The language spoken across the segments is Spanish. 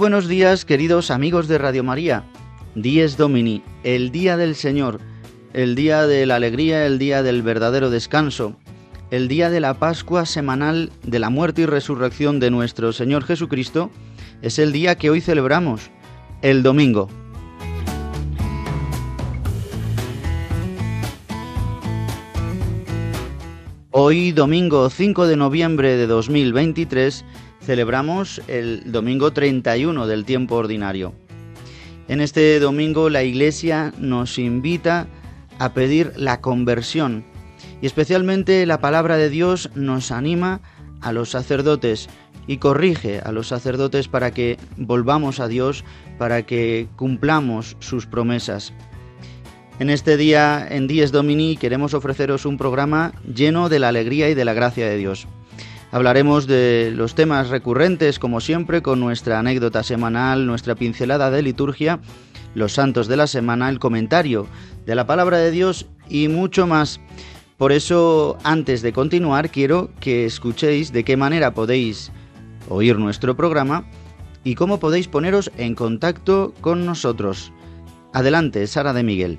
Buenos días, queridos amigos de Radio María. Dies Domini, el día del Señor, el día de la alegría, el día del verdadero descanso, el día de la Pascua semanal de la muerte y resurrección de nuestro Señor Jesucristo, es el día que hoy celebramos, el domingo. Hoy, domingo 5 de noviembre de 2023, celebramos el domingo 31 del tiempo ordinario. En este domingo la Iglesia nos invita a pedir la conversión y especialmente la palabra de Dios nos anima a los sacerdotes y corrige a los sacerdotes para que volvamos a Dios, para que cumplamos sus promesas. En este día, en Dies Domini, queremos ofreceros un programa lleno de la alegría y de la gracia de Dios. Hablaremos de los temas recurrentes, como siempre, con nuestra anécdota semanal, nuestra pincelada de liturgia, los santos de la semana, el comentario de la palabra de Dios y mucho más. Por eso, antes de continuar, quiero que escuchéis de qué manera podéis oír nuestro programa y cómo podéis poneros en contacto con nosotros. Adelante, Sara de Miguel.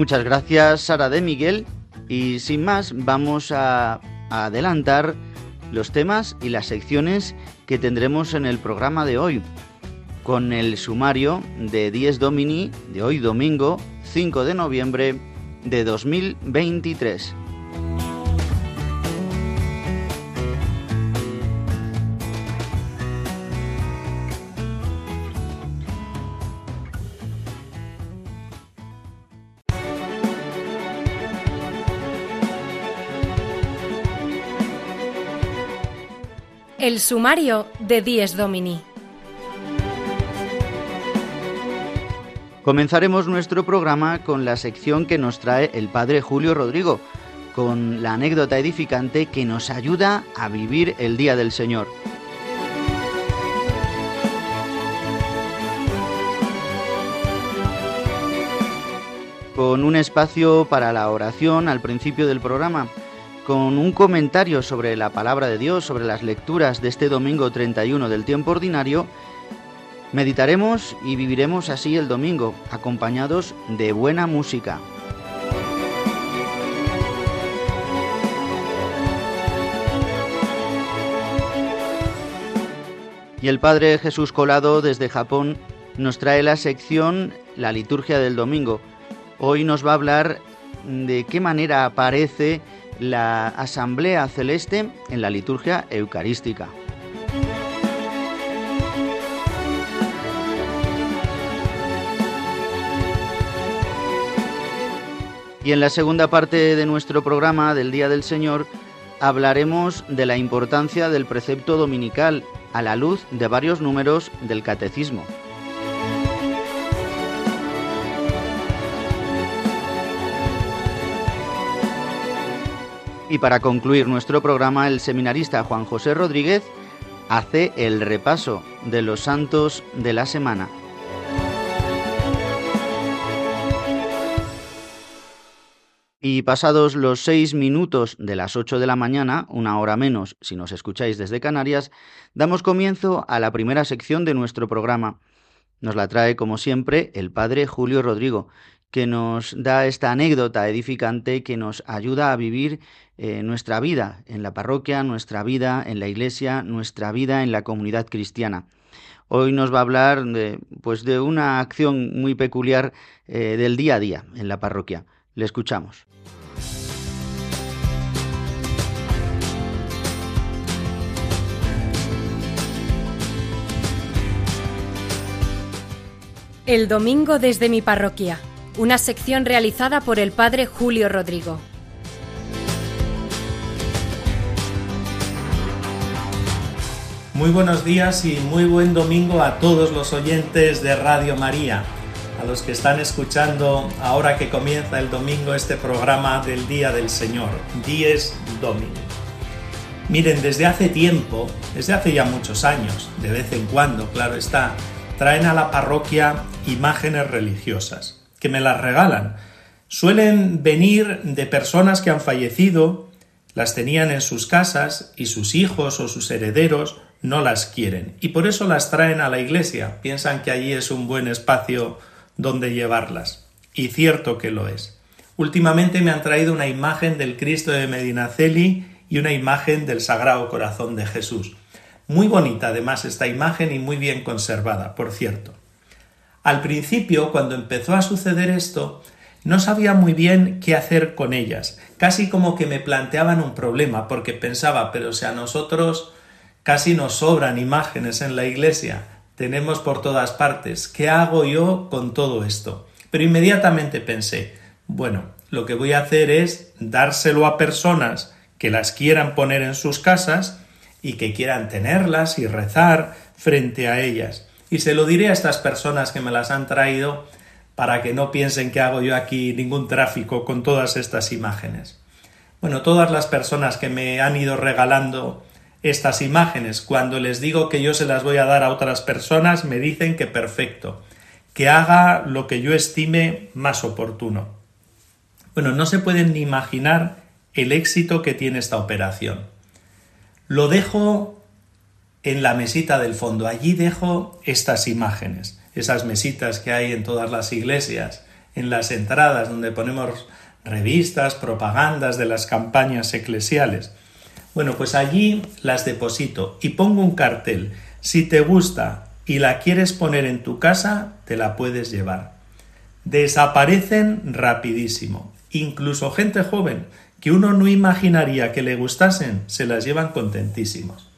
Muchas gracias Sara de Miguel y sin más vamos a, adelantar los temas y las secciones que tendremos en el programa de hoy con el sumario de 10 Domini de hoy domingo 5 de noviembre de 2023. El sumario de Dies Domini. Comenzaremos nuestro programa con la sección que nos trae el Padre Julio Rodrigo, con la anécdota edificante que nos ayuda a vivir el Día del Señor. Con un espacio para la oración al principio del programa con un comentario sobre la palabra de Dios, sobre las lecturas de este domingo 31 del tiempo ordinario, meditaremos y viviremos así el domingo, acompañados de buena música. Y el Padre Jesús Colado desde Japón nos trae la sección La liturgia del domingo. Hoy nos va a hablar de qué manera aparece la Asamblea Celeste en la liturgia eucarística. Y en la segunda parte de nuestro programa del Día del Señor hablaremos de la importancia del precepto dominical a la luz de varios números del Catecismo. Y para concluir nuestro programa, el seminarista Juan José Rodríguez hace el repaso de los santos de la semana. Y pasados los seis minutos de las ocho de la mañana, una hora menos si nos escucháis desde Canarias, damos comienzo a la primera sección de nuestro programa. Nos la trae, como siempre, el padre Julio Rodrigo, que nos da esta anécdota edificante que nos ayuda a vivir eh, nuestra vida en la parroquia, nuestra vida en la iglesia, nuestra vida en la comunidad cristiana. Hoy nos va a hablar de, pues de una acción muy peculiar eh, del día a día en la parroquia. Le escuchamos. El domingo desde mi parroquia, una sección realizada por el padre Julio Rodrigo. Muy buenos días y muy buen domingo a todos los oyentes de Radio María a los que están escuchando ahora que comienza el domingo este programa del Día del Señor, Dies Domini. Miren, desde hace tiempo, desde hace ya muchos años, de vez en cuando, claro está, traen a la parroquia imágenes religiosas, que me las regalan. Suelen venir de personas que han fallecido, las tenían en sus casas y sus hijos o sus herederos no las quieren y por eso las traen a la iglesia. Piensan que allí es un buen espacio donde llevarlas. Y cierto que lo es. Últimamente me han traído una imagen del Cristo de Medinaceli y una imagen del Sagrado Corazón de Jesús. Muy bonita además esta imagen y muy bien conservada, por cierto. Al principio, cuando empezó a suceder esto, no sabía muy bien qué hacer con ellas, casi como que me planteaban un problema, porque pensaba, pero si a nosotros casi nos sobran imágenes en la iglesia, tenemos por todas partes. ¿Qué hago yo con todo esto? Pero inmediatamente pensé, bueno, lo que voy a hacer es dárselo a personas que las quieran poner en sus casas y que quieran tenerlas y rezar frente a ellas. Y se lo diré a estas personas que me las han traído para que no piensen que hago yo aquí ningún tráfico con todas estas imágenes. Bueno, todas las personas que me han ido regalando estas imágenes. Cuando les digo que yo se las voy a dar a otras personas, me dicen que perfecto, que haga lo que yo estime más oportuno. Bueno, no se pueden ni imaginar el éxito que tiene esta operación. Lo dejo en la mesita del fondo. Allí dejo estas imágenes, esas mesitas que hay en todas las iglesias, en las entradas donde ponemos revistas, propagandas de las campañas eclesiales. Bueno, pues allí las deposito y pongo un cartel. Si te gusta y la quieres poner en tu casa, te la puedes llevar. Desaparecen rapidísimo. Incluso gente joven que uno no imaginaría que le gustasen, se las llevan contentísimos.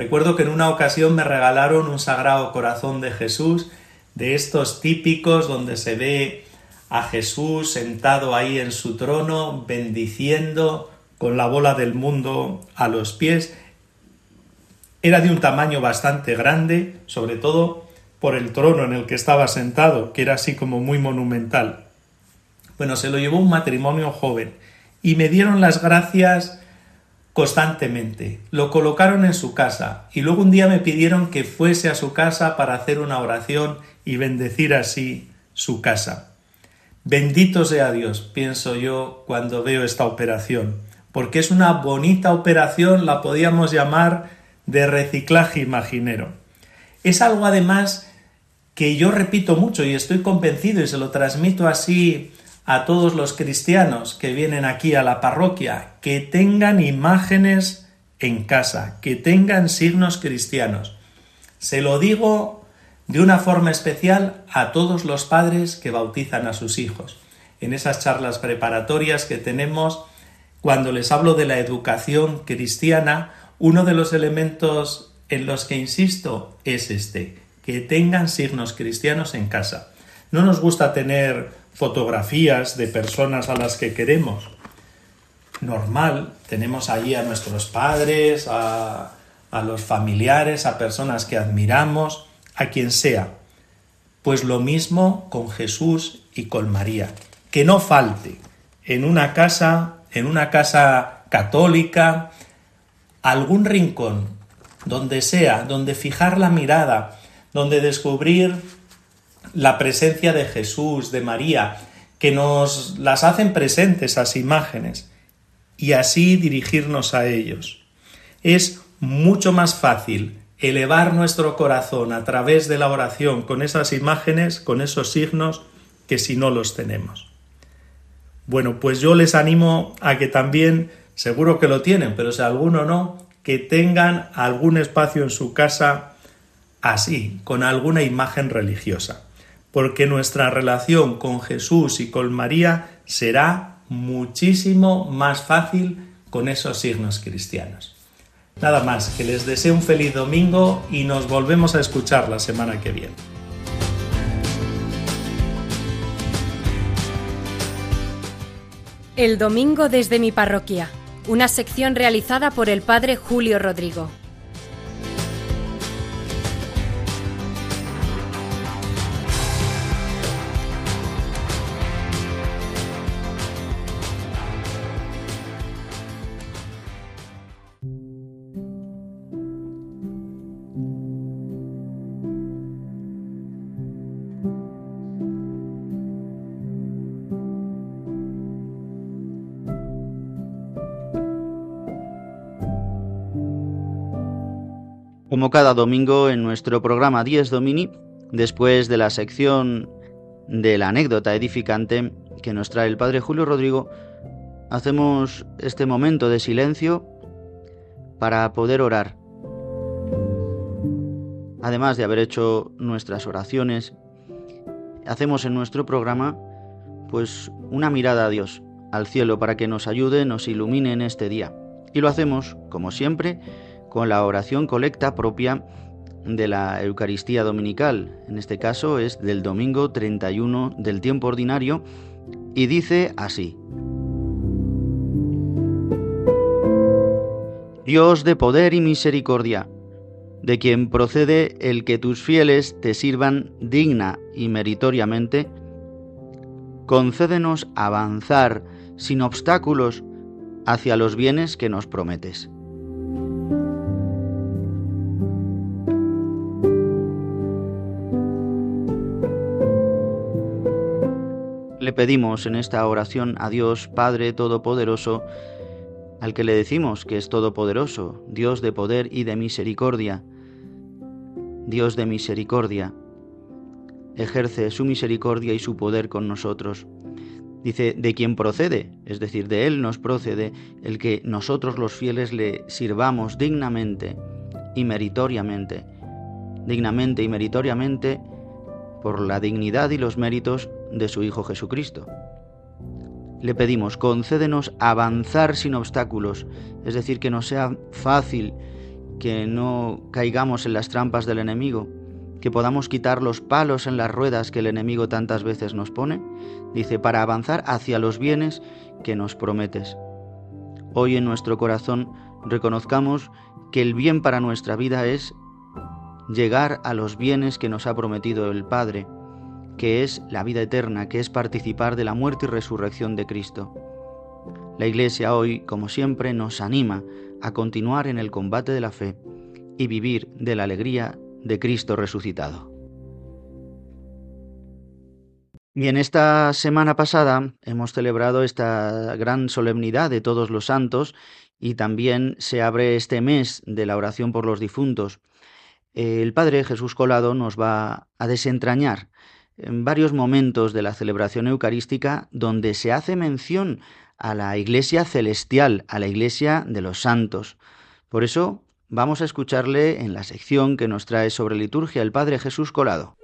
Recuerdo que en una ocasión me regalaron un sagrado corazón de Jesús, de estos típicos donde se ve a Jesús sentado ahí en su trono, bendiciendo, con la bola del mundo a los pies. Era de un tamaño bastante grande, sobre todo por el trono en el que estaba sentado, que era así como muy monumental. Bueno, se lo llevó un matrimonio joven y me dieron las gracias constantemente. Lo colocaron en su casa y luego un día me pidieron que fuese a su casa para hacer una oración y bendecir así su casa. Bendito sea Dios, pienso yo cuando veo esta operación porque es una bonita operación, la podíamos llamar de reciclaje imaginero. Es algo además que yo repito mucho y estoy convencido y se lo transmito así a todos los cristianos que vienen aquí a la parroquia, que tengan imágenes en casa, que tengan signos cristianos. Se lo digo de una forma especial a todos los padres que bautizan a sus hijos. En esas charlas preparatorias que tenemos, cuando les hablo de la educación cristiana, uno de los elementos en los que insisto es este, que tengan signos cristianos en casa. No nos gusta tener fotografías de personas a las que queremos. Normal, tenemos allí a nuestros padres, a, a los familiares, a personas que admiramos, a quien sea. Pues lo mismo con Jesús y con María. Que no falte en una casa, en una casa católica, algún rincón, donde sea, donde fijar la mirada, donde descubrir la presencia de Jesús, de María, que nos las hacen presentes esas imágenes y así dirigirnos a ellos. Es mucho más fácil elevar nuestro corazón a través de la oración con esas imágenes, con esos signos, que si no los tenemos. Bueno, pues yo les animo a que también, seguro que lo tienen, pero si alguno no, que tengan algún espacio en su casa así, con alguna imagen religiosa, porque nuestra relación con Jesús y con María será muchísimo más fácil con esos signos cristianos. Nada más, que les deseo un feliz domingo y nos volvemos a escuchar la semana que viene. El domingo desde mi parroquia, una sección realizada por el padre Julio Rodrigo. Como cada domingo en nuestro programa 10 Domini, después de la sección de la anécdota edificante que nos trae el Padre Julio Rodrigo, hacemos este momento de silencio para poder orar. Además de haber hecho nuestras oraciones, hacemos en nuestro programa pues una mirada a Dios, al cielo, para que nos ayude, nos ilumine en este día. Y lo hacemos, como siempre, con la oración colecta propia de la Eucaristía Dominical. En este caso es del domingo 31 del tiempo ordinario y dice así. Dios de poder y misericordia, de quien procede el que tus fieles te sirvan digna y meritoriamente, concédenos avanzar sin obstáculos hacia los bienes que nos prometes Le pedimos en esta oración a Dios Padre Todopoderoso, al que le decimos que es todopoderoso, Dios de poder y de misericordia. Dios de misericordia, ejerce su misericordia y su poder con nosotros. Dice, de quien procede, es decir, de Él nos procede el que nosotros los fieles le sirvamos dignamente y meritoriamente, dignamente y meritoriamente por la dignidad y los méritos de su Hijo Jesucristo. Le pedimos, concédenos avanzar sin obstáculos, es decir, que no sea fácil, que no caigamos en las trampas del enemigo, que podamos quitar los palos en las ruedas que el enemigo tantas veces nos pone, dice, para avanzar hacia los bienes que nos prometes. Hoy en nuestro corazón reconozcamos que el bien para nuestra vida es llegar a los bienes que nos ha prometido el Padre, que es la vida eterna, que es participar de la muerte y resurrección de Cristo. La Iglesia hoy, como siempre, nos anima a continuar en el combate de la fe y vivir de la alegría de Cristo resucitado. Y en esta semana pasada hemos celebrado esta gran solemnidad de todos los santos y también se abre este mes de la oración por los difuntos. El Padre Jesús Colado nos va a desentrañar en varios momentos de la celebración eucarística donde se hace mención a la iglesia celestial, a la iglesia de los santos. Por eso vamos a escucharle en la sección que nos trae sobre liturgia el Padre Jesús Colado.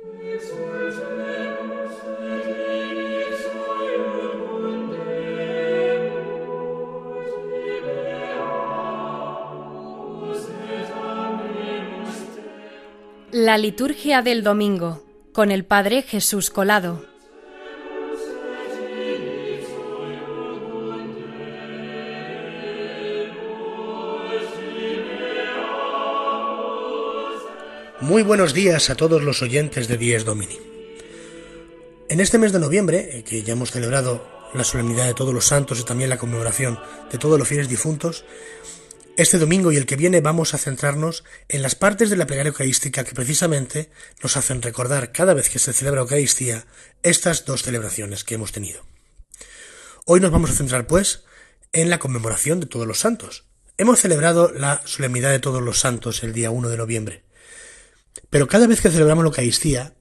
La liturgia del domingo con el Padre Jesús Colado. Muy buenos días a todos los oyentes de Dies Domini. En este mes de noviembre, eh, que ya hemos celebrado la solemnidad de todos los santos y también la conmemoración de todos los fieles difuntos, este domingo y el que viene vamos a centrarnos en las partes de la plegaria eucarística que precisamente nos hacen recordar cada vez que se celebra Eucaristía estas dos celebraciones que hemos tenido. Hoy nos vamos a centrar, pues, en la conmemoración de todos los santos. Hemos celebrado la solemnidad de todos los santos el día 1 de noviembre. Pero cada vez que celebramos la Eucaristía,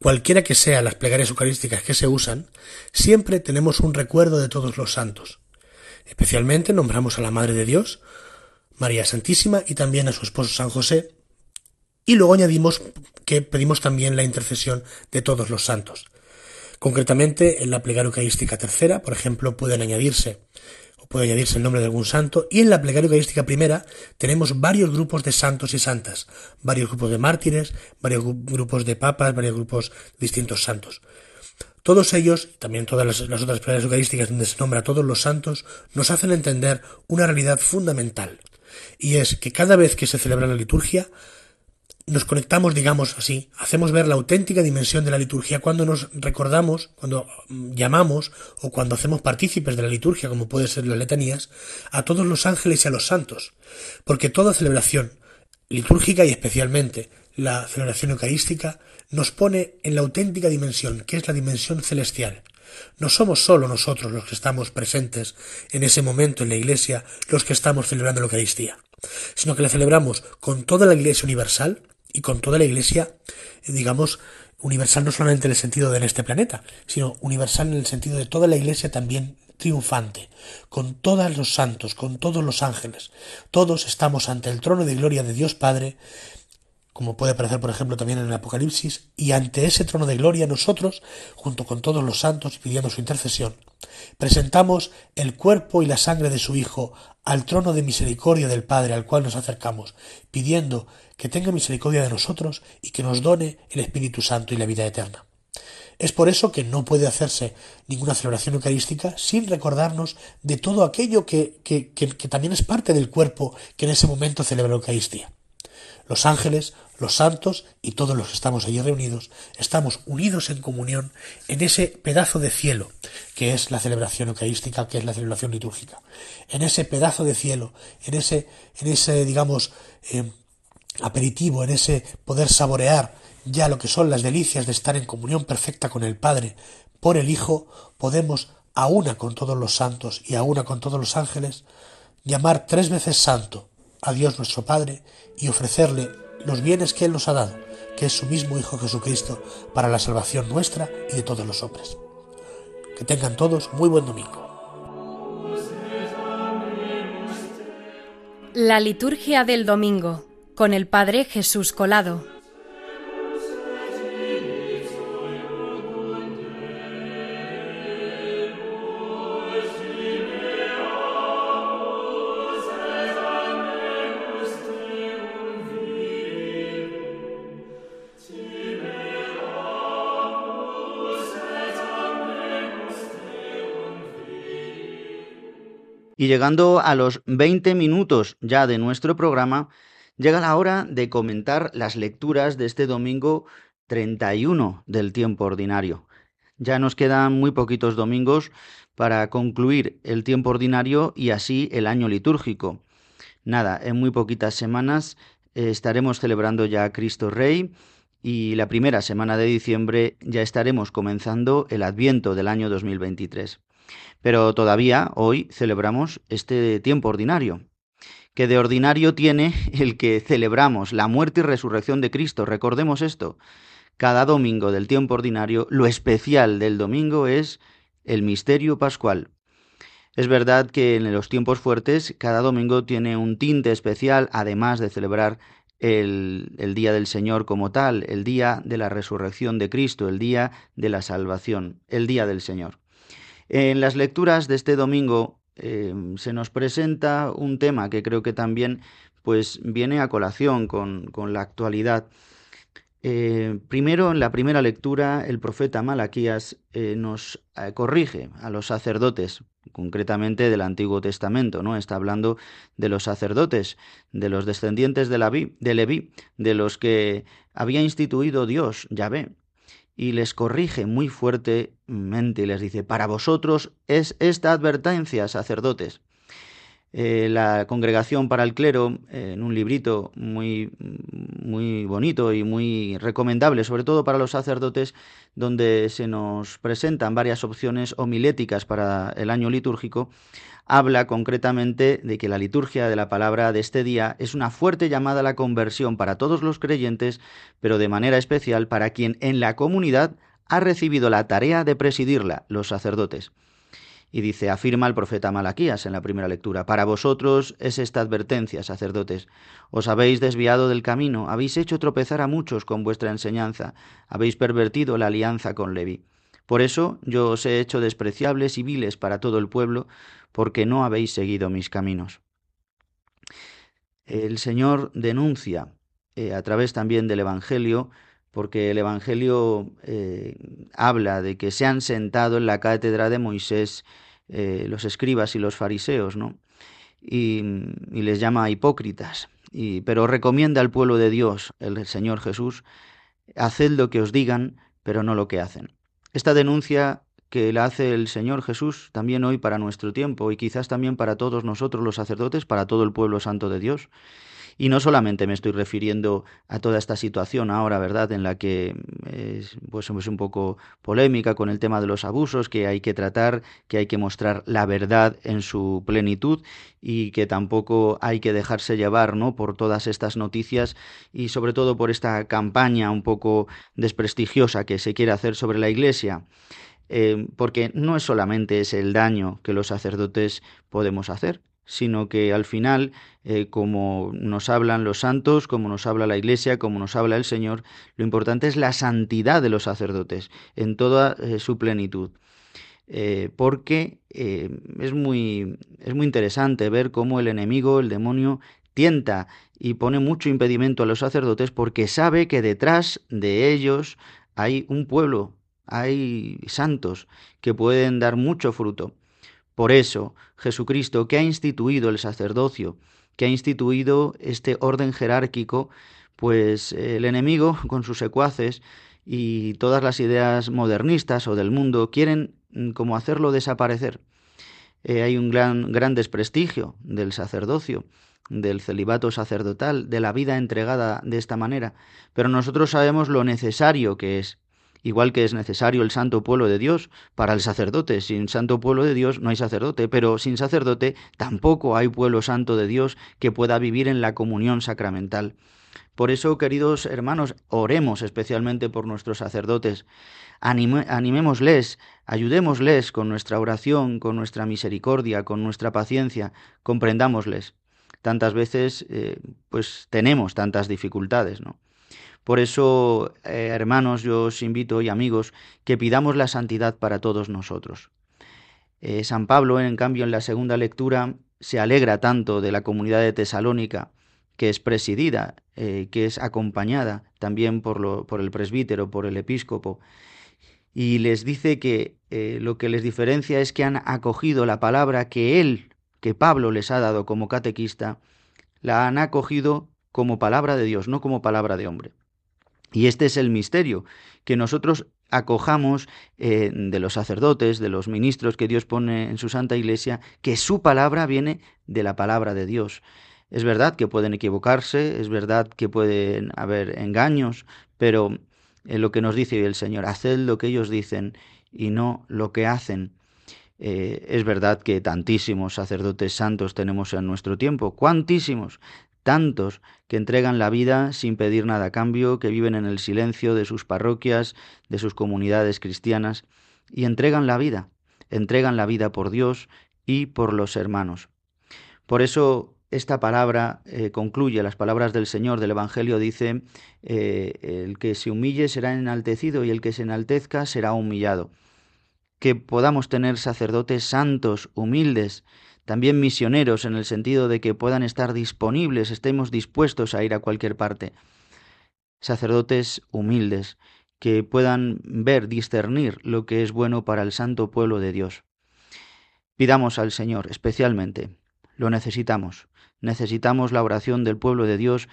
cualquiera que sean las plegarias eucarísticas que se usan, siempre tenemos un recuerdo de todos los santos. Especialmente nombramos a la Madre de Dios, María Santísima y también a su esposo San José. Y luego añadimos que pedimos también la intercesión de todos los santos. Concretamente, en la plegaria eucarística tercera, por ejemplo, pueden añadirse o puede añadirse el nombre de algún santo, y en la plegaria eucarística primera tenemos varios grupos de santos y santas, varios grupos de mártires, varios grupos de papas, varios grupos de distintos santos. Todos ellos, y también todas las, las otras plegarias eucarísticas donde se nombra a todos los santos, nos hacen entender una realidad fundamental, y es que cada vez que se celebra la liturgia, nos conectamos, digamos así, hacemos ver la auténtica dimensión de la liturgia cuando nos recordamos, cuando mm, llamamos o cuando hacemos partícipes de la liturgia, como puede ser las letanías, a todos los ángeles y a los santos, porque toda celebración litúrgica y especialmente la celebración eucarística nos pone en la auténtica dimensión, que es la dimensión celestial, no somos solo nosotros los que estamos presentes en ese momento en la Iglesia, los que estamos celebrando la Eucaristía, sino que la celebramos con toda la Iglesia universal y con toda la Iglesia, digamos, universal no solamente en el sentido de en este planeta, sino universal en el sentido de toda la Iglesia también triunfante, con todos los santos, con todos los ángeles. Todos estamos ante el trono de gloria de Dios Padre, como puede aparecer por ejemplo también en el Apocalipsis, y ante ese trono de gloria nosotros, junto con todos los santos pidiendo su intercesión, presentamos el cuerpo y la sangre de su Hijo al trono de misericordia del Padre al cual nos acercamos, pidiendo que tenga misericordia de nosotros y que nos done el Espíritu Santo y la vida eterna. Es por eso que no puede hacerse ninguna celebración eucarística sin recordarnos de todo aquello que, que, que, que también es parte del cuerpo que en ese momento celebra la Eucaristía. Los ángeles, los santos y todos los que estamos allí reunidos, estamos unidos en comunión en ese pedazo de cielo que es la celebración eucarística, que es la celebración litúrgica. En ese pedazo de cielo, en ese, en ese, digamos, eh, aperitivo, en ese poder saborear ya lo que son las delicias de estar en comunión perfecta con el Padre por el Hijo, podemos, a una con todos los santos y a una con todos los ángeles, llamar tres veces santo a Dios nuestro Padre y ofrecerle los bienes que Él nos ha dado, que es su mismo Hijo Jesucristo, para la salvación nuestra y de todos los hombres. Que tengan todos muy buen domingo. La liturgia del domingo con el Padre Jesús Colado. Y llegando a los 20 minutos ya de nuestro programa, llega la hora de comentar las lecturas de este domingo 31 del tiempo ordinario. Ya nos quedan muy poquitos domingos para concluir el tiempo ordinario y así el año litúrgico. Nada, en muy poquitas semanas eh, estaremos celebrando ya a Cristo Rey y la primera semana de diciembre ya estaremos comenzando el Adviento del año 2023. Pero todavía hoy celebramos este tiempo ordinario, que de ordinario tiene el que celebramos la muerte y resurrección de Cristo. Recordemos esto. Cada domingo del tiempo ordinario, lo especial del domingo es el misterio pascual. Es verdad que en los tiempos fuertes cada domingo tiene un tinte especial, además de celebrar el, el, día del Señor como tal, el día de la resurrección de Cristo, el día de la salvación, el día del Señor. En las lecturas de este domingo eh, se nos presenta un tema que creo que también pues viene a colación con, con la actualidad eh, primero, en la primera lectura, el profeta Malaquías eh, nos eh, corrige a los sacerdotes, concretamente del Antiguo Testamento, ¿no? Está hablando de los sacerdotes, de los descendientes de, de Leví, de los que había instituido Dios, Yahvé, y les corrige muy fuertemente y les dice, para vosotros es esta advertencia, sacerdotes. Eh, la Congregación para el Clero, eh, en un librito muy, muy bonito y muy recomendable, sobre todo para los sacerdotes, donde se nos presentan varias opciones homiléticas para el año litúrgico, habla concretamente de que la liturgia de la palabra de este día es una fuerte llamada a la conversión para todos los creyentes, pero de manera especial para quien en la comunidad ha recibido la tarea de presidirla, los sacerdotes. Y dice, afirma el profeta Malaquías en la primera lectura, para vosotros es esta advertencia, sacerdotes, os habéis desviado del camino, habéis hecho tropezar a muchos con vuestra enseñanza, habéis pervertido la alianza con Leví. Por eso yo os he hecho despreciables y viles para todo el pueblo, porque no habéis seguido mis caminos. El Señor denuncia, eh, a través también del Evangelio, porque el Evangelio eh, habla de que se han sentado en la cátedra de Moisés eh, los escribas y los fariseos, ¿no? Y, les llama hipócritas, pero recomienda al pueblo de Dios, el Señor Jesús, haced lo que os digan, pero no lo que hacen. Esta denuncia que la hace el Señor Jesús también hoy para nuestro tiempo y quizás también para todos nosotros los sacerdotes, para todo el pueblo santo de Dios, y no solamente me estoy refiriendo a toda esta situación ahora, ¿verdad?, en la que es, pues, es un poco polémica con el tema de los abusos, que hay que tratar, que hay que mostrar la verdad en su plenitud y que tampoco hay que dejarse llevar, ¿no?, por todas estas noticias y sobre todo por esta campaña un poco desprestigiosa que se quiere hacer sobre la Iglesia. Eh, porque no es solamente es el daño que los sacerdotes podemos hacer, sino que al final, eh, como nos hablan los santos, como nos habla la Iglesia, como nos habla el Señor, lo importante es la santidad de los sacerdotes en toda eh, su plenitud. Eh, porque es, muy, es muy interesante ver cómo el enemigo, el demonio, tienta y pone mucho impedimento a los sacerdotes porque sabe que detrás de ellos hay un pueblo, hay santos que pueden dar mucho fruto. Por eso, Jesucristo, que ha instituido el sacerdocio, que ha instituido este orden jerárquico, pues el enemigo, con sus secuaces y todas las ideas modernistas o del mundo, quieren mm, como hacerlo desaparecer. Eh, hay un gran, gran desprestigio del sacerdocio, del celibato sacerdotal, de la vida entregada de esta manera, pero nosotros sabemos lo necesario que es igual que es necesario el santo pueblo de Dios para el sacerdote. Sin santo pueblo de Dios no hay sacerdote, pero sin sacerdote tampoco hay pueblo santo de Dios que pueda vivir en la comunión sacramental. Por eso, queridos hermanos, oremos especialmente por nuestros sacerdotes. animémosles, ayudémosles con nuestra oración, con nuestra misericordia, con nuestra paciencia, comprendámosles. Tantas veces, eh, pues tenemos tantas dificultades, ¿no? Por eso, eh, hermanos, yo os invito y amigos que pidamos la santidad para todos nosotros. Eh, San Pablo, en cambio, en la segunda lectura, se alegra tanto de la comunidad de Tesalónica, que es presidida, eh, que es acompañada también por, el presbítero, por el episcopo, y les dice que lo que les diferencia es que han acogido la palabra que él, que Pablo les ha dado como catequista, la han acogido como palabra de Dios, no como palabra de hombre. Y este es el misterio, que nosotros acojamos eh, de los sacerdotes, de los ministros que Dios pone en su Santa Iglesia, que su palabra viene de la palabra de Dios. Es verdad que pueden equivocarse, es verdad que pueden haber engaños, pero eh, lo que nos dice el Señor, haced lo que ellos dicen y no lo que hacen. Eh, es verdad que tantísimos sacerdotes santos tenemos en nuestro tiempo, cuantísimos, tantos que entregan la vida sin pedir nada a cambio, que viven en el silencio de sus parroquias, de sus comunidades cristianas, y entregan la vida, entregan la vida por Dios y por los hermanos. Por eso esta palabra eh, concluye, las palabras del Señor del Evangelio dice, eh, el que se humille será enaltecido y el que se enaltezca será humillado. Que podamos tener sacerdotes santos, humildes, también misioneros en el sentido de que puedan estar disponibles, estemos dispuestos a ir a cualquier parte. Sacerdotes humildes, que puedan ver, discernir lo que es bueno para el santo pueblo de Dios. Pidamos al Señor especialmente, lo necesitamos, necesitamos la oración del pueblo de Dios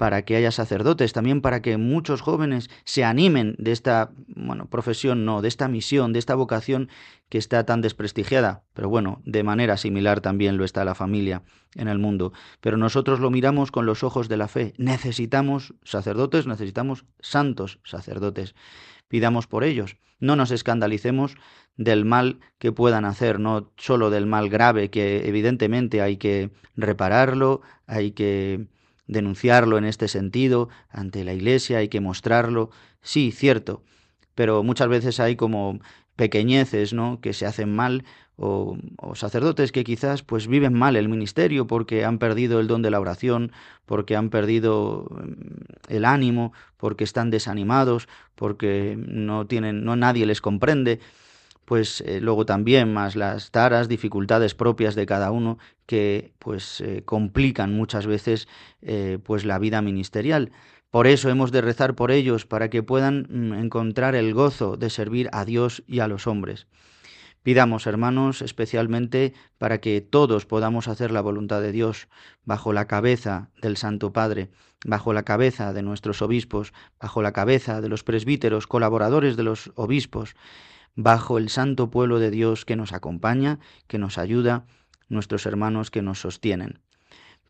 para que haya sacerdotes, también para que muchos jóvenes se animen de esta, bueno, profesión, no, de esta misión, de esta vocación que está tan desprestigiada, pero bueno, de manera similar también lo está la familia en el mundo. Pero nosotros lo miramos con los ojos de la fe. Necesitamos sacerdotes, necesitamos santos sacerdotes. Pidamos por ellos. No nos escandalicemos del mal que puedan hacer, no solo del mal grave que evidentemente hay que repararlo, hay que denunciarlo en este sentido ante la Iglesia, hay que mostrarlo. Sí, cierto, pero muchas veces hay como pequeñeces, ¿no? que se hacen mal o, o, sacerdotes que quizás pues viven mal el ministerio porque han perdido el don de la oración, porque han perdido mm, el ánimo, porque están desanimados, porque no tienen no nadie les comprende pues eh, luego también más las taras, dificultades propias de cada uno que pues eh, complican muchas veces eh, pues la vida ministerial. Por eso hemos de rezar por ellos para que puedan mm, encontrar el gozo de servir a Dios y a los hombres. Pidamos, hermanos, especialmente para que todos podamos hacer la voluntad de Dios bajo la cabeza del Santo Padre, bajo la cabeza de nuestros obispos, bajo la cabeza de los presbíteros, colaboradores de los obispos, bajo el santo pueblo de Dios que nos acompaña, que nos ayuda, nuestros hermanos que nos sostienen.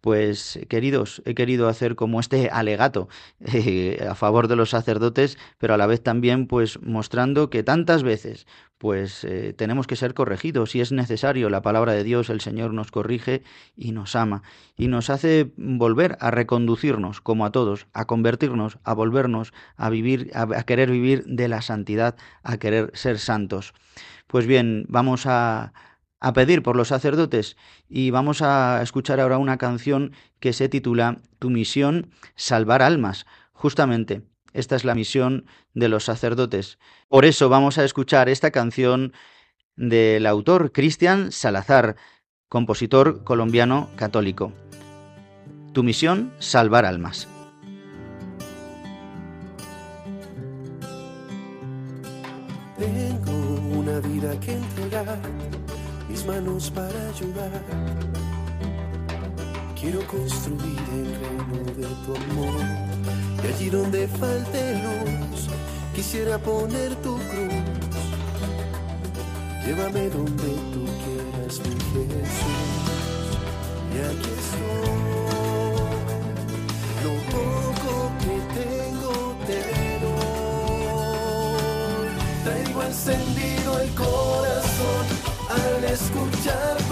Pues queridos, he querido hacer como este alegato eh, a favor de los sacerdotes, pero a la vez también pues mostrando que tantas veces pues eh, tenemos que ser corregidos si es necesario. La palabra de Dios, el Señor nos corrige y nos ama y nos hace volver a reconducirnos como a todos, a convertirnos, a volvernos a vivir, a querer vivir de la santidad, a querer ser santos. Pues bien, vamos a a pedir por los sacerdotes y vamos a escuchar ahora una canción que se titula Tu misión, salvar almas. Justamente, esta es la misión de los sacerdotes. Por eso vamos a escuchar esta canción del autor Cristian Salazar, compositor colombiano católico. Tu misión, salvar almas. Tengo una vida que entregar mis manos para ayudar. Quiero construir el reino de tu amor. Y allí donde falte luz, quisiera poner tu cruz. Llévame donde tú quieras, mi Jesús. Y aquí estoy. Lo poco que tengo te doy. Traigo encendido el corazón al escuchar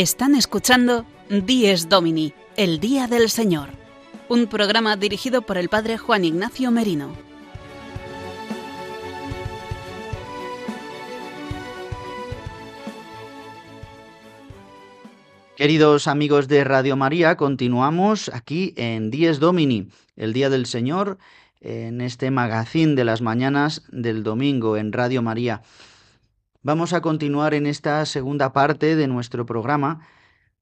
Están escuchando Dies Domini, el Día del Señor, un programa dirigido por el Padre Juan Ignacio Merino. Queridos amigos de Radio María, continuamos aquí en Dies Domini, el Día del Señor, en este magazín de las mañanas del domingo en Radio María. Vamos a continuar en esta segunda parte de nuestro programa,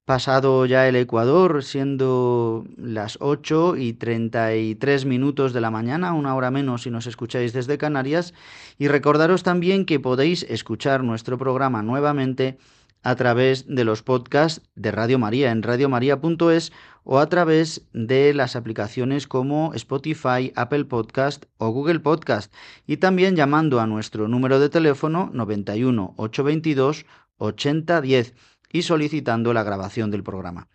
pasado ya el Ecuador, siendo las 8 y 33 minutos de la mañana, una hora menos si nos escucháis desde Canarias, y recordaros también que podéis escuchar nuestro programa nuevamente a través de los podcasts de Radio María en radiomaria.es o a través de las aplicaciones como Spotify, Apple Podcast o Google Podcast y también llamando a nuestro número de teléfono 91 822 8010 y solicitando la grabación del programa.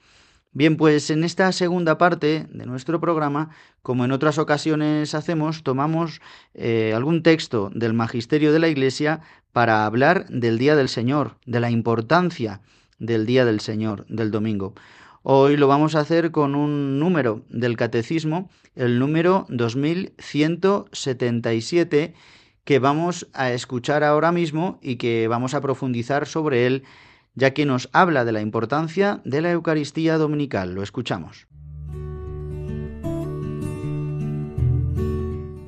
Bien, pues en esta segunda parte de nuestro programa, como en otras ocasiones hacemos, tomamos eh, algún texto del Magisterio de la Iglesia para hablar del Día del Señor, de la importancia del Día del Señor, del domingo. Hoy lo vamos a hacer con un número del Catecismo, el número 2177, que vamos a escuchar ahora mismo y que vamos a profundizar sobre él ya que nos habla de la importancia de la Eucaristía Dominical. Lo escuchamos.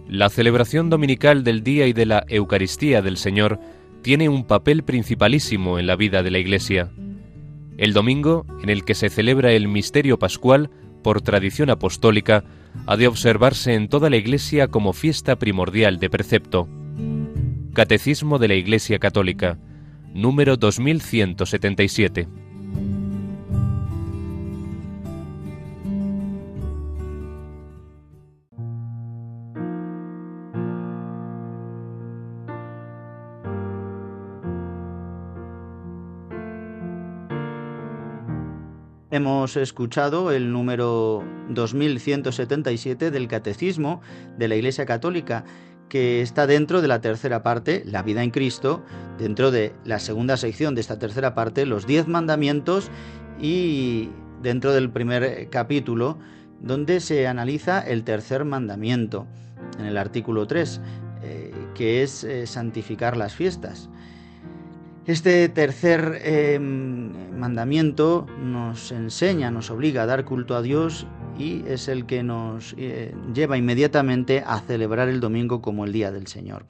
La celebración dominical del Día y de la Eucaristía del Señor tiene un papel principalísimo en la vida de la Iglesia. El domingo, en el que se celebra el misterio pascual, por tradición apostólica, ha de observarse en toda la Iglesia como fiesta primordial de precepto. Catecismo de la Iglesia Católica, número 2177. Hemos escuchado el número 2177 del Catecismo de la Iglesia Católica que está dentro de la tercera parte, la vida en Cristo, dentro de la segunda sección de esta tercera parte, los diez mandamientos y dentro del primer capítulo, donde se analiza el tercer mandamiento, en el artículo 3, eh, que es eh, santificar las fiestas. Este tercer eh, mandamiento nos enseña, nos obliga a dar culto a Dios y es el que nos eh, lleva inmediatamente a celebrar el domingo como el Día del Señor.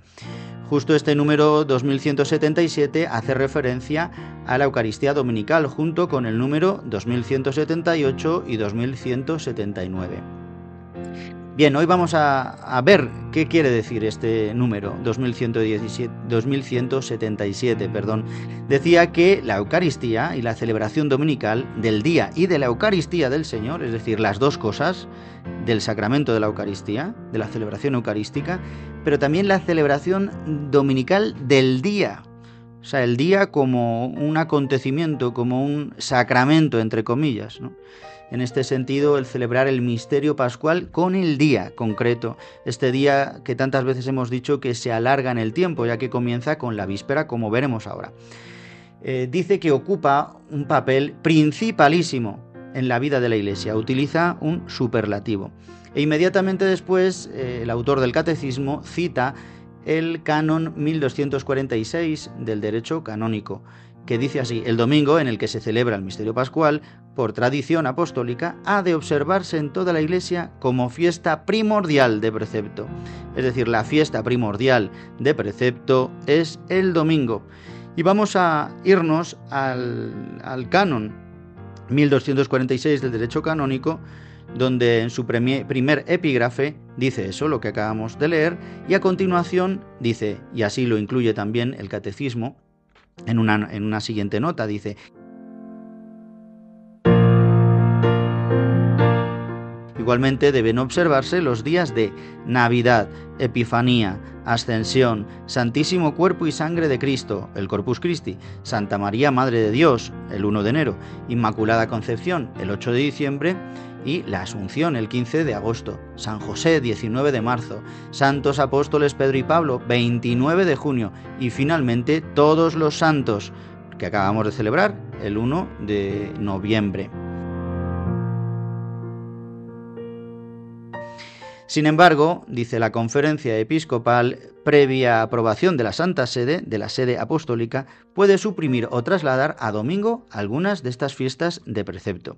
Justo este número 2177 hace referencia a la Eucaristía Dominical junto con el número 2178 y 2179. Bien, hoy vamos a, ver qué quiere decir este número 2117, 2177. Perdón. Decía que la Eucaristía y la celebración dominical del día y de la Eucaristía del Señor, es decir, las dos cosas del sacramento de la Eucaristía, de la celebración eucarística, pero también la celebración dominical del día. O sea, el día como un acontecimiento, como un sacramento, entre comillas. En este sentido el celebrar el misterio pascual con el día concreto, este día que tantas veces hemos dicho que se alarga en el tiempo, ya que comienza con la víspera, como veremos ahora. Eh, dice que ocupa un papel principalísimo en la vida de la Iglesia. Utiliza un superlativo. E inmediatamente después, eh, el autor del Catecismo cita el canon 1246 del derecho canónico, que dice así, el domingo en el que se celebra el misterio pascual, por tradición apostólica, ha de observarse en toda la Iglesia como fiesta primordial de precepto. Es decir, la fiesta primordial de precepto es el domingo. Y vamos a irnos al, canon 1246 del derecho canónico, donde en su primer epígrafe dice eso, lo que acabamos de leer, y a continuación dice, y así lo incluye también el catecismo, en una, en una siguiente nota, dice, Igualmente deben observarse los días de Navidad, Epifanía, Ascensión, Santísimo Cuerpo y Sangre de Cristo, el Corpus Christi, Santa María Madre de Dios, el 1 de enero, Inmaculada Concepción, el 8 de diciembre, y la Asunción el 15 de agosto, San José 19 de marzo, Santos Apóstoles Pedro y Pablo 29 de junio y finalmente todos los santos que acabamos de celebrar el 1 de noviembre. Sin embargo, dice la conferencia episcopal, previa aprobación de la Santa Sede, de la sede apostólica, puede suprimir o trasladar a domingo algunas de estas fiestas de precepto.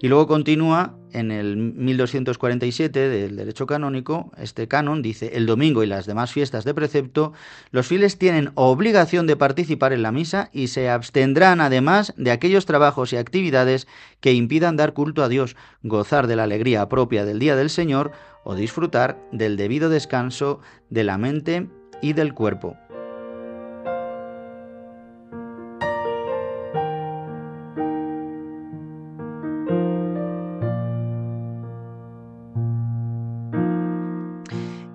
Y luego continúa en el 1247 del derecho canónico, este canon dice, el domingo y las demás fiestas de precepto, los fieles tienen obligación de participar en la misa y se abstendrán además de aquellos trabajos y actividades que impidan dar culto a Dios, gozar de la alegría propia del día del Señor o disfrutar del debido descanso de la mente y del cuerpo.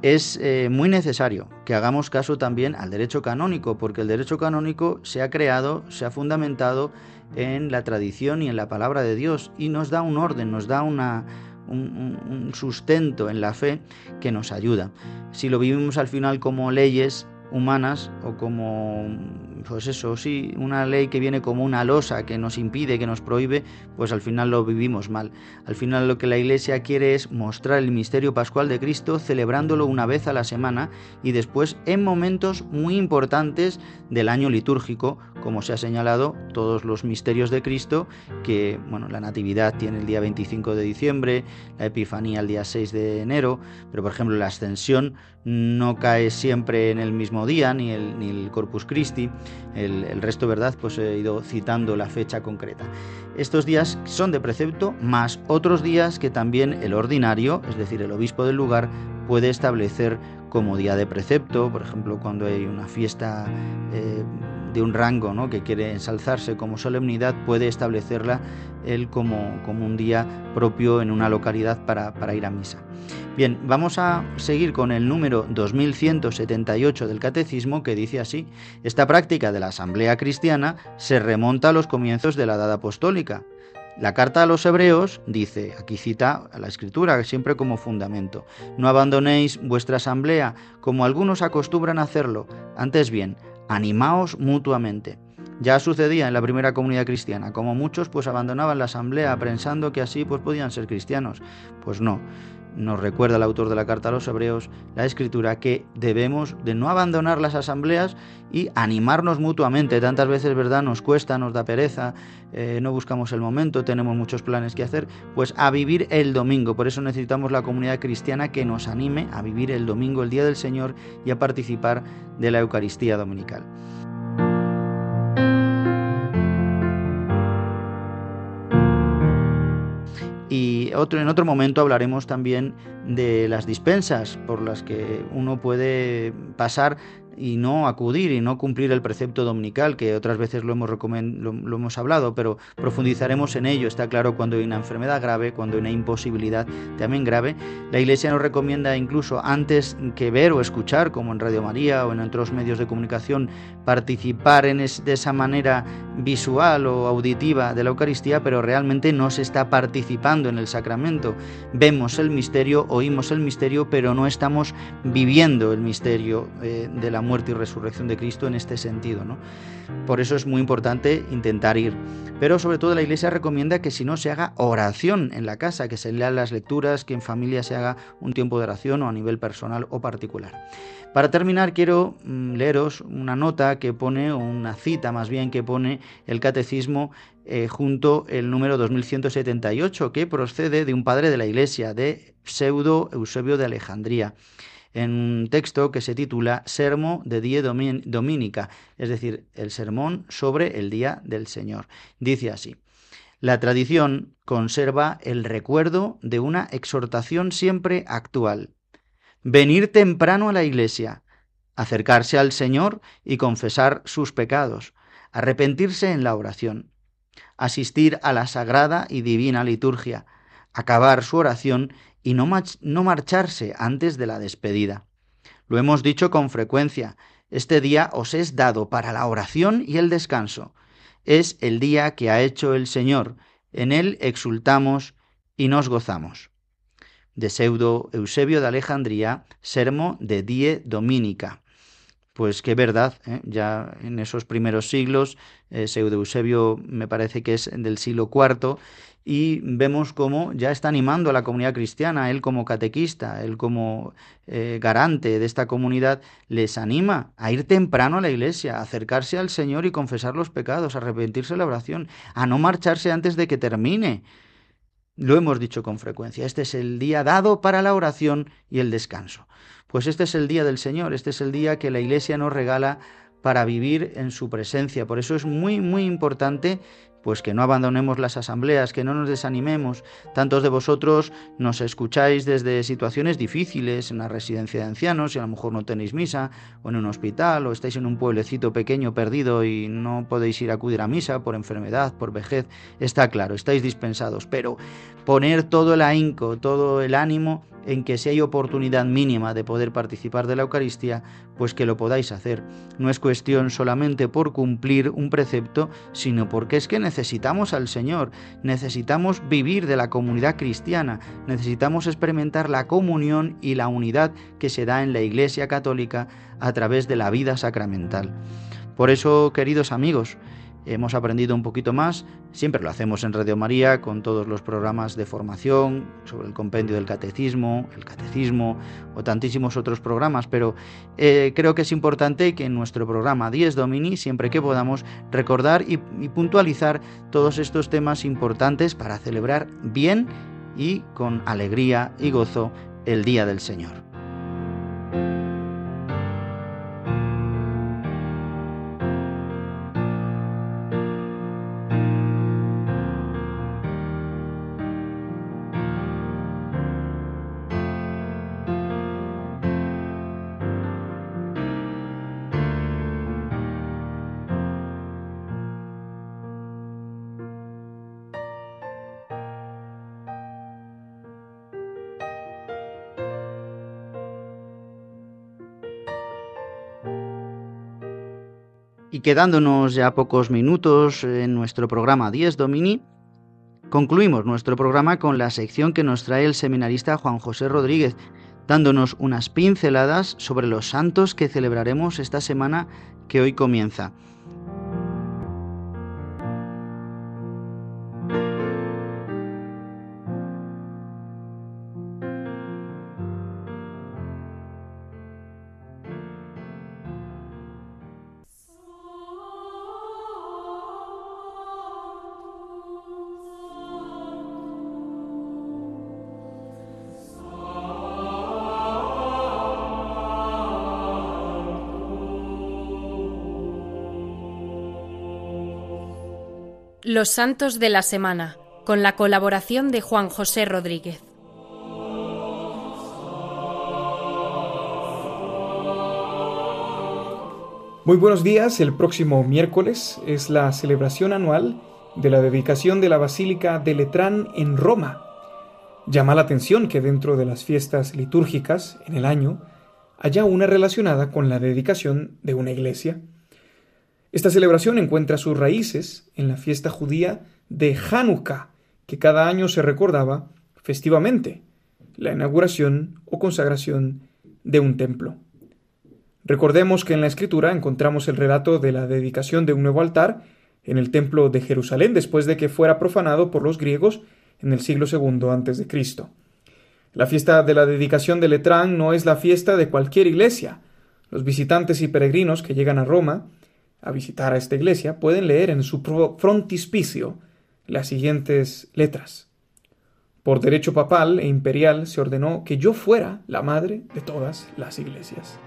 es eh, muy necesario que hagamos caso también al derecho canónico, porque el derecho canónico se ha creado, se ha fundamentado en la tradición y en la palabra de Dios y nos da un orden, nos da una, un, sustento en la fe que nos ayuda. Si lo vivimos al final como leyes humanas o como, pues eso, sí, una ley que viene como una losa que nos impide, que nos prohíbe, pues al final lo vivimos mal. Al final lo que la Iglesia quiere es mostrar el misterio pascual de Cristo celebrándolo una vez a la semana y después en momentos muy importantes del año litúrgico, como se ha señalado, todos los misterios de Cristo, que, bueno, la Natividad tiene el día 25 de diciembre, la Epifanía el día 6 de enero, pero por ejemplo la Ascensión no cae siempre en el mismo día, ni el, ni el Corpus Christi, el, el, resto, ¿verdad? Pues he ido citando la fecha concreta. Estos días son de precepto, más otros días que también el ordinario, es decir, el obispo del lugar, puede establecer como día de precepto, por ejemplo, cuando hay una fiesta eh, de un rango ¿no? que quiere ensalzarse como solemnidad, puede establecerla él como, como un día propio en una localidad para, para ir a misa. Bien, vamos a seguir con el número 2178 del Catecismo que dice así, esta práctica de la Asamblea Cristiana se remonta a los comienzos de la Edad Apostólica. La carta a los hebreos dice, aquí cita a la escritura siempre como fundamento, no abandonéis vuestra asamblea como algunos acostumbran hacerlo, antes bien, animaos mutuamente. Ya sucedía en la primera comunidad cristiana, como muchos pues abandonaban la asamblea pensando que así pues podían ser cristianos. Pues no, nos recuerda el autor de la carta a los hebreos, la escritura, que debemos de no abandonar las asambleas y animarnos mutuamente. Tantas veces, ¿verdad? Nos cuesta, nos da pereza, eh, no buscamos el momento, tenemos muchos planes que hacer, pues a vivir el domingo. Por eso necesitamos la comunidad cristiana que nos anime a vivir el domingo, el Día del Señor, y a participar de la Eucaristía Dominical. Y otro, en otro momento hablaremos también de las dispensas por las que uno puede pasar y no acudir y no cumplir el precepto dominical, que otras veces lo hemos, lo, lo, hemos hablado, pero profundizaremos en ello. Está claro cuando hay una enfermedad grave, cuando hay una imposibilidad también grave. La Iglesia nos recomienda incluso antes que ver o escuchar, como en Radio María o en otros medios de comunicación, participar en es, de esa manera visual o auditiva de la Eucaristía, pero realmente no se está participando en el sacramento. Vemos el misterio, oímos el misterio, pero no estamos viviendo el misterio eh, de la muerte muerte y resurrección de Cristo en este sentido. ¿no? Por eso es muy importante intentar ir. Pero sobre todo la Iglesia recomienda que si no se haga oración en la casa, que se lean las lecturas, que en familia se haga un tiempo de oración o a nivel personal o particular. Para terminar, quiero mm, leeros una nota que pone, o una cita más bien, que pone el Catecismo eh, junto el número 2178, que procede de un padre de la Iglesia, de Pseudo Eusebio de Alejandría, en un texto que se titula Sermo de Die Dominica, es decir, el sermón sobre el Día del Señor. Dice así. La tradición conserva el recuerdo de una exhortación siempre actual, venir temprano a la iglesia, acercarse al Señor y confesar sus pecados, arrepentirse en la oración, asistir a la sagrada y divina liturgia, acabar su oración y no, marcharse antes de la despedida. Lo hemos dicho con frecuencia, este día os es dado para la oración y el descanso. Es el día que ha hecho el Señor, en él exultamos y nos gozamos de Pseudo Eusebio de Alejandría, Sermo de Die Dominica. Pues qué verdad, ¿eh? ya en esos primeros siglos, eh, Pseudo Eusebio me parece que es del siglo IV, y vemos cómo ya está animando a la comunidad cristiana, él como catequista, él como eh, garante de esta comunidad, les anima a ir temprano a la iglesia, a acercarse al Señor y confesar los pecados, a arrepentirse de la oración, a no marcharse antes de que termine lo hemos dicho con frecuencia, este es el día dado para la oración y el descanso. Pues este es el día del Señor, este es el día que la Iglesia nos regala para vivir en su presencia. Por eso es muy, muy importante pues que no abandonemos las asambleas, que no nos desanimemos. Tantos de vosotros nos escucháis desde situaciones difíciles, en una residencia de ancianos, y a lo mejor no tenéis misa, o en un hospital, o estáis en un pueblecito pequeño perdido y no podéis ir a acudir a misa por enfermedad, por vejez. Está claro, estáis dispensados, pero poner todo el ahínco, todo el ánimo en que si hay oportunidad mínima de poder participar de la Eucaristía, pues que lo podáis hacer. No es cuestión solamente por cumplir un precepto, sino porque es que necesitamos al Señor, necesitamos vivir de la comunidad cristiana, necesitamos experimentar la comunión y la unidad que se da en la Iglesia Católica a través de la vida sacramental. Por eso, queridos amigos, hemos aprendido un poquito más. Siempre lo hacemos en Radio María con todos los programas de formación sobre el compendio del catecismo, el catecismo o tantísimos otros programas, pero eh, creo que es importante que en nuestro programa 10 Domini, siempre que podamos, recordar y puntualizar todos estos temas importantes para celebrar bien y con alegría y gozo el Día del Señor. Y quedándonos ya pocos minutos en nuestro programa 10 Domini, concluimos nuestro programa con la sección que nos trae el seminarista Juan José Rodríguez, dándonos unas pinceladas sobre los santos que celebraremos esta semana que hoy comienza. Los Santos de la Semana, con la colaboración de Juan José Rodríguez. Muy buenos días, el próximo miércoles es la celebración anual de la dedicación de la Basílica de Letrán en Roma. Llama la atención que dentro de las fiestas litúrgicas en el año haya una relacionada con la dedicación de una iglesia. Esta celebración encuentra sus raíces en la fiesta judía de Hanukkah, que cada año se recordaba festivamente, la inauguración o consagración de un templo. Recordemos que en la escritura encontramos el relato de la dedicación de un nuevo altar en el templo de Jerusalén después de que fuera profanado por los griegos en el siglo II a.C. La fiesta de la dedicación de Letrán no es la fiesta de cualquier iglesia. Los visitantes y peregrinos que llegan a Roma a visitar a esta iglesia pueden leer en su frontispicio las siguientes letras. Por derecho papal e imperial se ordenó que yo fuera la madre de todas las iglesias.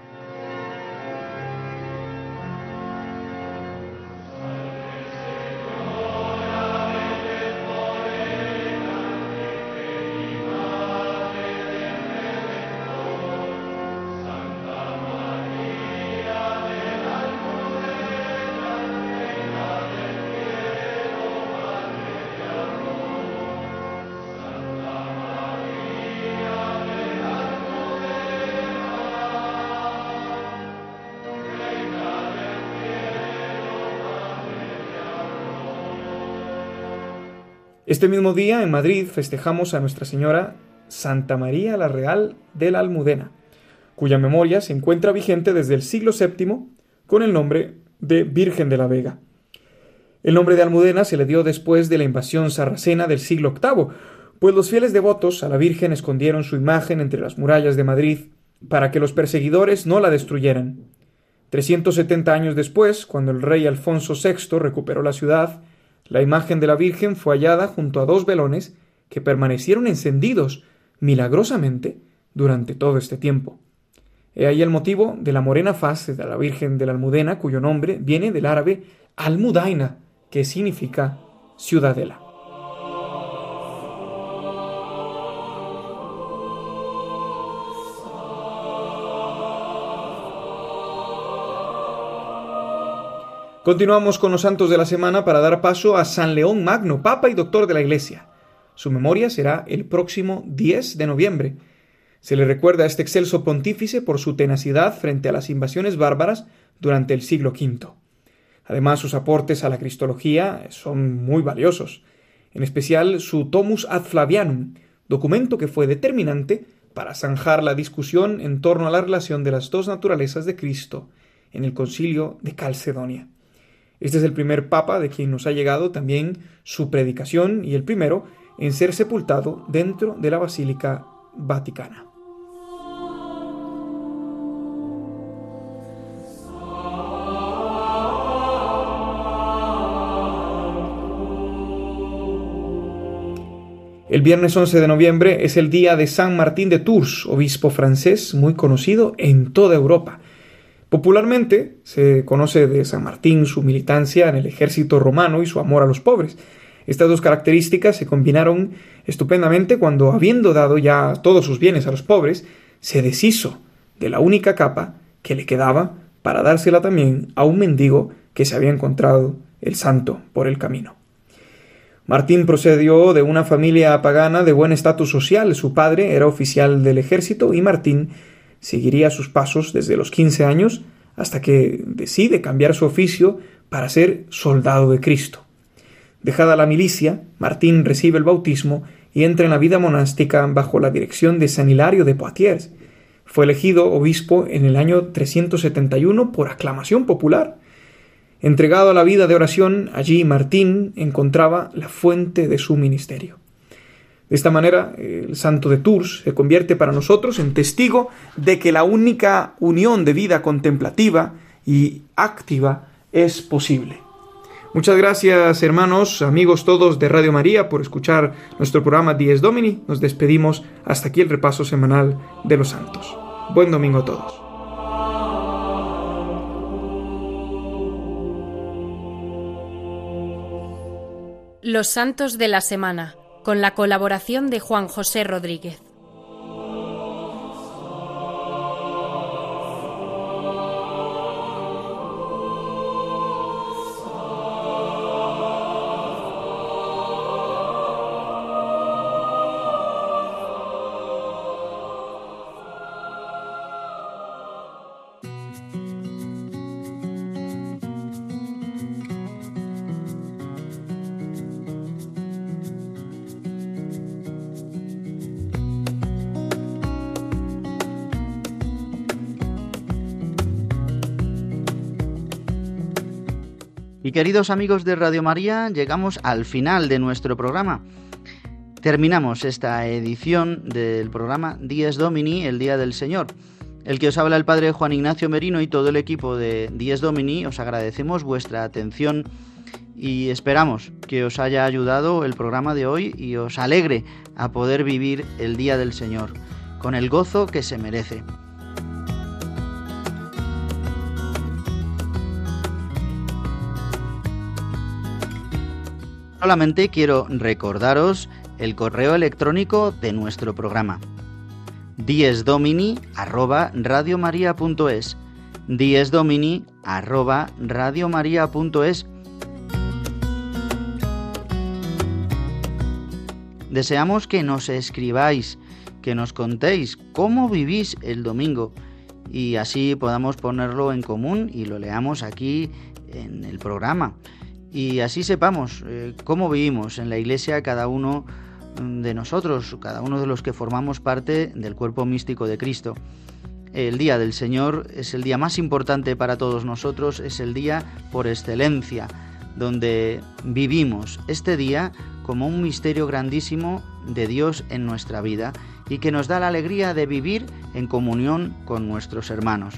Este mismo día en Madrid festejamos a Nuestra Señora Santa María la Real de la Almudena, cuya memoria se encuentra vigente desde el siglo VII con el nombre de Virgen de la Vega. El nombre de Almudena se le dio después de la invasión sarracena del siglo VIII, pues los fieles devotos a la Virgen escondieron su imagen entre las murallas de Madrid para que los perseguidores no la destruyeran. 370 años después, cuando el rey Alfonso VI recuperó la ciudad, la imagen de la Virgen fue hallada junto a dos velones que permanecieron encendidos milagrosamente durante todo este tiempo. He ahí el motivo de la morena faz de la Virgen de la Almudena, cuyo nombre viene del árabe Almudaina, que significa ciudadela. Continuamos con los santos de la semana para dar paso a San León Magno, Papa y Doctor de la Iglesia. Su memoria será el próximo 10 de noviembre. Se le recuerda a este excelso pontífice por su tenacidad frente a las invasiones bárbaras durante el siglo V. Además, sus aportes a la cristología son muy valiosos, en especial su Tomus ad Flavianum, documento que fue determinante para zanjar la discusión en torno a la relación de las dos naturalezas de Cristo en el concilio de Calcedonia. Este es el primer papa de quien nos ha llegado también su predicación y el primero en ser sepultado dentro de la Basílica Vaticana. El viernes 11 de noviembre es el día de San Martín de Tours, obispo francés muy conocido en toda Europa. Popularmente se conoce de San Martín su militancia en el ejército romano y su amor a los pobres. Estas dos características se combinaron estupendamente cuando, habiendo dado ya todos sus bienes a los pobres, se deshizo de la única capa que le quedaba para dársela también a un mendigo que se había encontrado el santo por el camino. Martín procedió de una familia pagana de buen estatus social. Su padre era oficial del ejército y Martín seguiría sus pasos desde los 15 años hasta que decide cambiar su oficio para ser soldado de Cristo. Dejada la milicia, Martín recibe el bautismo y entra en la vida monástica bajo la dirección de San Hilario de Poitiers. Fue elegido obispo en el año 371 por aclamación popular. Entregado a la vida de oración, allí Martín encontraba la fuente de su ministerio. De esta manera, el santo de Tours se convierte para nosotros en testigo de que la única unión de vida contemplativa y activa es posible. Muchas gracias, hermanos, amigos todos de Radio María, por escuchar nuestro programa Dies Domini. Nos despedimos hasta aquí el repaso semanal de los santos. Buen domingo a todos. Los santos de la semana con la colaboración de Juan José Rodríguez. Queridos amigos de Radio María, llegamos al final de nuestro programa. Terminamos esta edición del programa Dies Domini, el Día del Señor. El que os habla el Padre Juan Ignacio Merino y todo el equipo de Dies Domini, os agradecemos vuestra atención y esperamos que os haya ayudado el programa de hoy y os alegre a poder vivir el Día del Señor con el gozo que se merece. Solamente quiero recordaros el correo electrónico de nuestro programa diesdomini arroba arroba Deseamos que nos escribáis, que nos contéis cómo vivís el domingo y así podamos ponerlo en común y lo leamos aquí en el programa. Y así sepamos eh, cómo vivimos en la iglesia cada uno de nosotros, cada uno de los que formamos parte del cuerpo místico de Cristo. El día del Señor es el día más importante para todos nosotros, es el día por excelencia, donde vivimos este día como un misterio grandísimo de Dios en nuestra vida y que nos da la alegría de vivir en comunión con nuestros hermanos.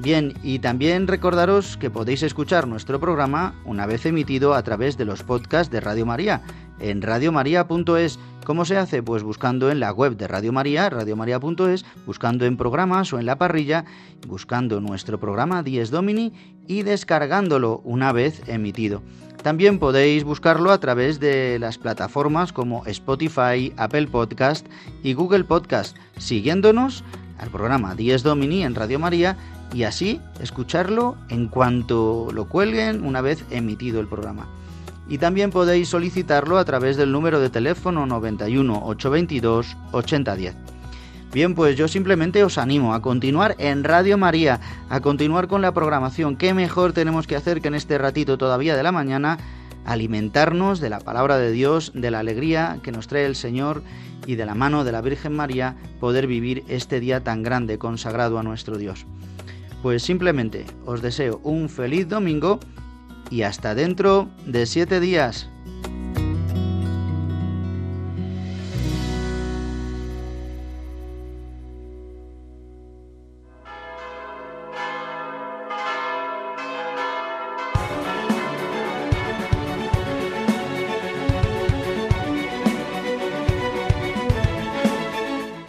Bien, y también recordaros que podéis escuchar nuestro programa una vez emitido a través de los podcasts de Radio María en radiomaria.es. ¿Cómo se hace? Pues buscando en la web de Radio María, radiomaria.es, buscando en programas o en la parrilla, buscando nuestro programa Dies Domini y descargándolo una vez emitido. También podéis buscarlo a través de las plataformas como Spotify, Apple Podcast y Google Podcast, siguiéndonos al programa Dies Domini en Radio María y así escucharlo en cuanto lo cuelguen una vez emitido el programa. Y también podéis solicitarlo a través del número de teléfono 91 822 8010. Bien, pues yo simplemente os animo a continuar en Radio María, a continuar con la programación. ¿Qué mejor tenemos que hacer que en este ratito todavía de la mañana alimentarnos de la palabra de Dios, de la alegría que nos trae el Señor y de la mano de la Virgen María poder vivir este día tan grande consagrado a nuestro Dios? Pues simplemente os deseo un feliz domingo y hasta dentro de siete días.